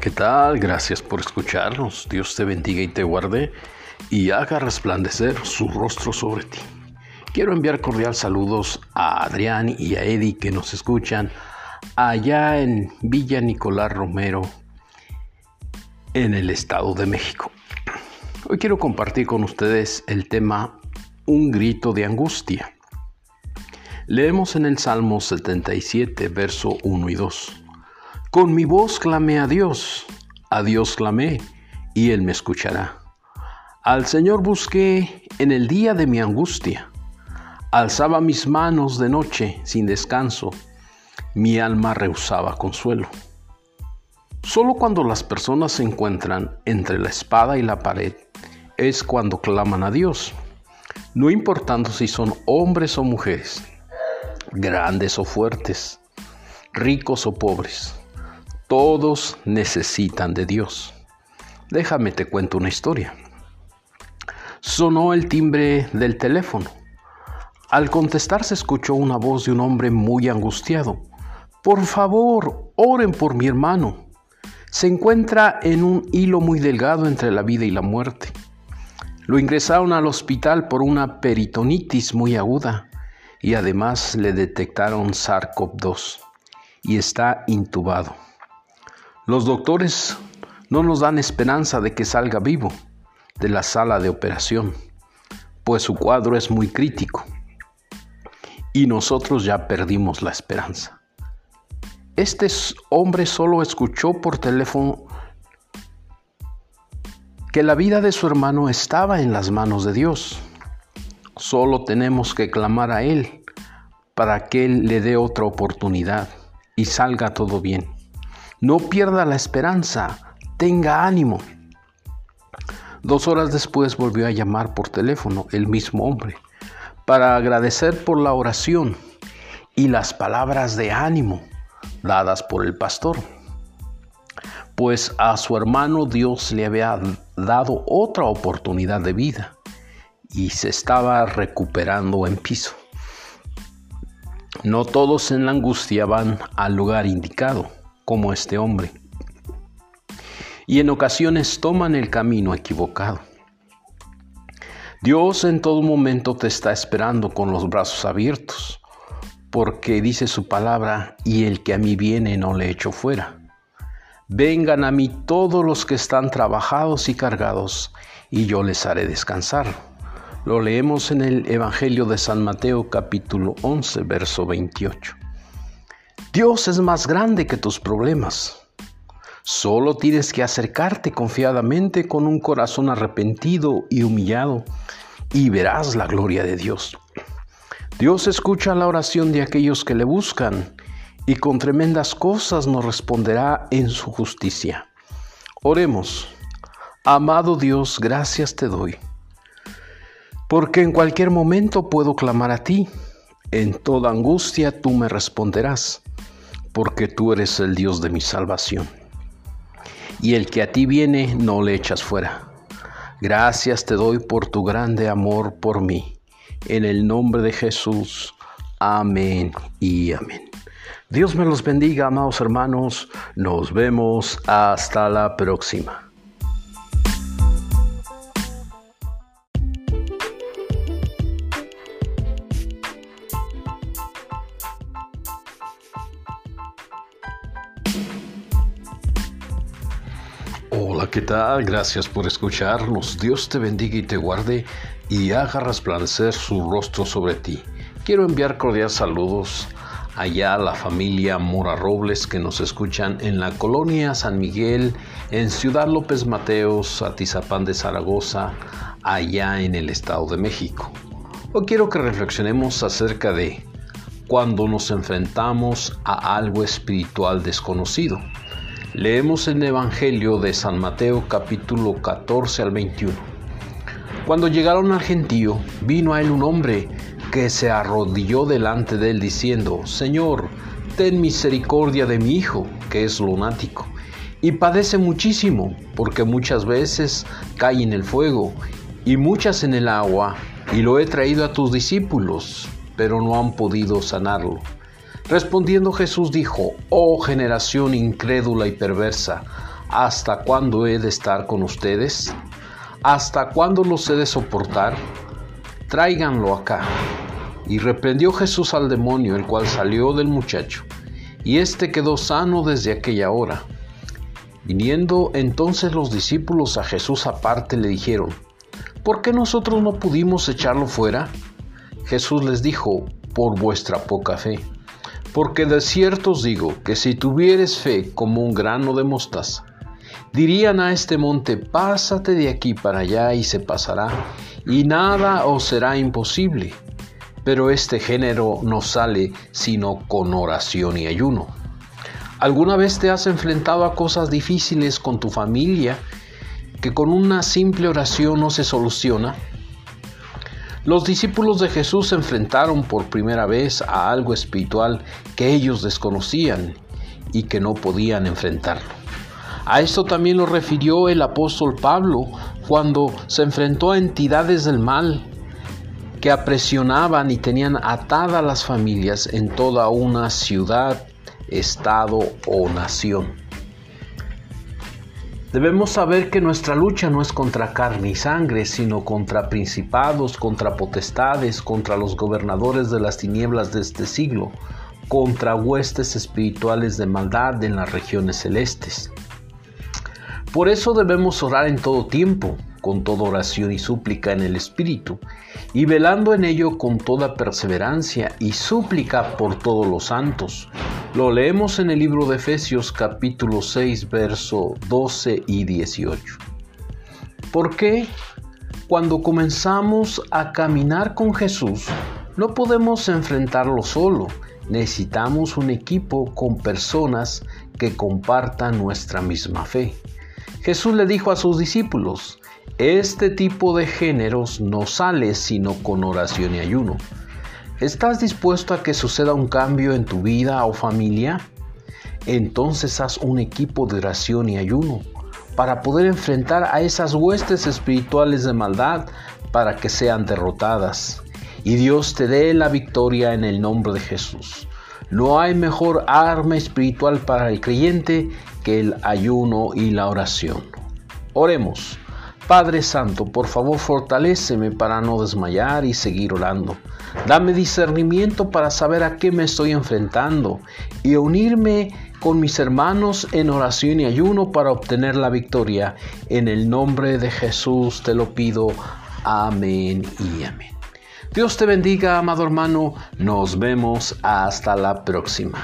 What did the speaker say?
¿qué tal? Gracias por escucharnos. Dios te bendiga y te guarde y haga resplandecer su rostro sobre ti. Quiero enviar cordial saludos a Adrián y a Eddie que nos escuchan allá en Villa Nicolás Romero, en el Estado de México. Hoy quiero compartir con ustedes el tema Un grito de angustia. Leemos en el Salmo 77, verso 1 y 2. Con mi voz clamé a Dios, a Dios clamé, y Él me escuchará. Al Señor busqué en el día de mi angustia. Alzaba mis manos de noche sin descanso. Mi alma rehusaba consuelo. Solo cuando las personas se encuentran entre la espada y la pared es cuando claman a Dios, no importando si son hombres o mujeres, grandes o fuertes, ricos o pobres. Todos necesitan de Dios. Déjame te cuento una historia. Sonó el timbre del teléfono. Al contestar se escuchó una voz de un hombre muy angustiado. Por favor, oren por mi hermano. Se encuentra en un hilo muy delgado entre la vida y la muerte. Lo ingresaron al hospital por una peritonitis muy aguda y además le detectaron SARS-CoV-2 y está intubado. Los doctores no nos dan esperanza de que salga vivo de la sala de operación, pues su cuadro es muy crítico y nosotros ya perdimos la esperanza. Este hombre solo escuchó por teléfono que la vida de su hermano estaba en las manos de Dios. Solo tenemos que clamar a Él para que Él le dé otra oportunidad y salga todo bien. No pierda la esperanza, tenga ánimo. Dos horas después volvió a llamar por teléfono el mismo hombre para agradecer por la oración y las palabras de ánimo dadas por el pastor, pues a su hermano Dios le había dado otra oportunidad de vida y se estaba recuperando en piso. No todos en la angustia van al lugar indicado como este hombre. Y en ocasiones toman el camino equivocado. Dios en todo momento te está esperando con los brazos abiertos, porque dice su palabra, y el que a mí viene no le echo fuera. Vengan a mí todos los que están trabajados y cargados, y yo les haré descansar. Lo leemos en el Evangelio de San Mateo capítulo 11, verso 28. Dios es más grande que tus problemas. Solo tienes que acercarte confiadamente con un corazón arrepentido y humillado y verás la gloria de Dios. Dios escucha la oración de aquellos que le buscan y con tremendas cosas nos responderá en su justicia. Oremos. Amado Dios, gracias te doy, porque en cualquier momento puedo clamar a ti. En toda angustia tú me responderás porque tú eres el Dios de mi salvación. Y el que a ti viene no le echas fuera. Gracias te doy por tu grande amor por mí. En el nombre de Jesús. Amén y amén. Dios me los bendiga, amados hermanos. Nos vemos hasta la próxima. Hola, ¿qué tal? Gracias por escucharnos. Dios te bendiga y te guarde y haga resplandecer su rostro sobre ti. Quiero enviar cordiales saludos allá a la familia Mora Robles que nos escuchan en la colonia San Miguel, en Ciudad López Mateos, Atizapán de Zaragoza, allá en el Estado de México. Hoy quiero que reflexionemos acerca de cuando nos enfrentamos a algo espiritual desconocido. Leemos el Evangelio de San Mateo capítulo 14 al 21. Cuando llegaron al gentío, vino a él un hombre que se arrodilló delante de él diciendo, Señor, ten misericordia de mi hijo, que es lunático, y padece muchísimo, porque muchas veces cae en el fuego y muchas en el agua, y lo he traído a tus discípulos, pero no han podido sanarlo. Respondiendo Jesús dijo, Oh generación incrédula y perversa, ¿hasta cuándo he de estar con ustedes? ¿Hasta cuándo los he de soportar? Tráiganlo acá. Y reprendió Jesús al demonio, el cual salió del muchacho, y éste quedó sano desde aquella hora. Viniendo entonces los discípulos a Jesús aparte le dijeron, ¿por qué nosotros no pudimos echarlo fuera? Jesús les dijo, por vuestra poca fe. Porque de cierto os digo que si tuvieres fe como un grano de mostaza, dirían a este monte, pásate de aquí para allá y se pasará, y nada os será imposible. Pero este género no sale sino con oración y ayuno. ¿Alguna vez te has enfrentado a cosas difíciles con tu familia que con una simple oración no se soluciona? Los discípulos de Jesús se enfrentaron por primera vez a algo espiritual que ellos desconocían y que no podían enfrentarlo. A esto también lo refirió el apóstol Pablo cuando se enfrentó a entidades del mal que apresionaban y tenían atadas las familias en toda una ciudad estado o nación. Debemos saber que nuestra lucha no es contra carne y sangre, sino contra principados, contra potestades, contra los gobernadores de las tinieblas de este siglo, contra huestes espirituales de maldad en las regiones celestes. Por eso debemos orar en todo tiempo, con toda oración y súplica en el Espíritu, y velando en ello con toda perseverancia y súplica por todos los santos lo leemos en el libro de Efesios capítulo 6, verso 12 y 18. ¿Por qué cuando comenzamos a caminar con Jesús no podemos enfrentarlo solo? Necesitamos un equipo con personas que compartan nuestra misma fe. Jesús le dijo a sus discípulos, este tipo de géneros no sale sino con oración y ayuno. ¿Estás dispuesto a que suceda un cambio en tu vida o familia? Entonces haz un equipo de oración y ayuno para poder enfrentar a esas huestes espirituales de maldad para que sean derrotadas. Y Dios te dé la victoria en el nombre de Jesús. No hay mejor arma espiritual para el creyente el ayuno y la oración. Oremos. Padre Santo, por favor fortaléceme para no desmayar y seguir orando. Dame discernimiento para saber a qué me estoy enfrentando y unirme con mis hermanos en oración y ayuno para obtener la victoria. En el nombre de Jesús te lo pido. Amén y amén. Dios te bendiga, amado hermano. Nos vemos hasta la próxima.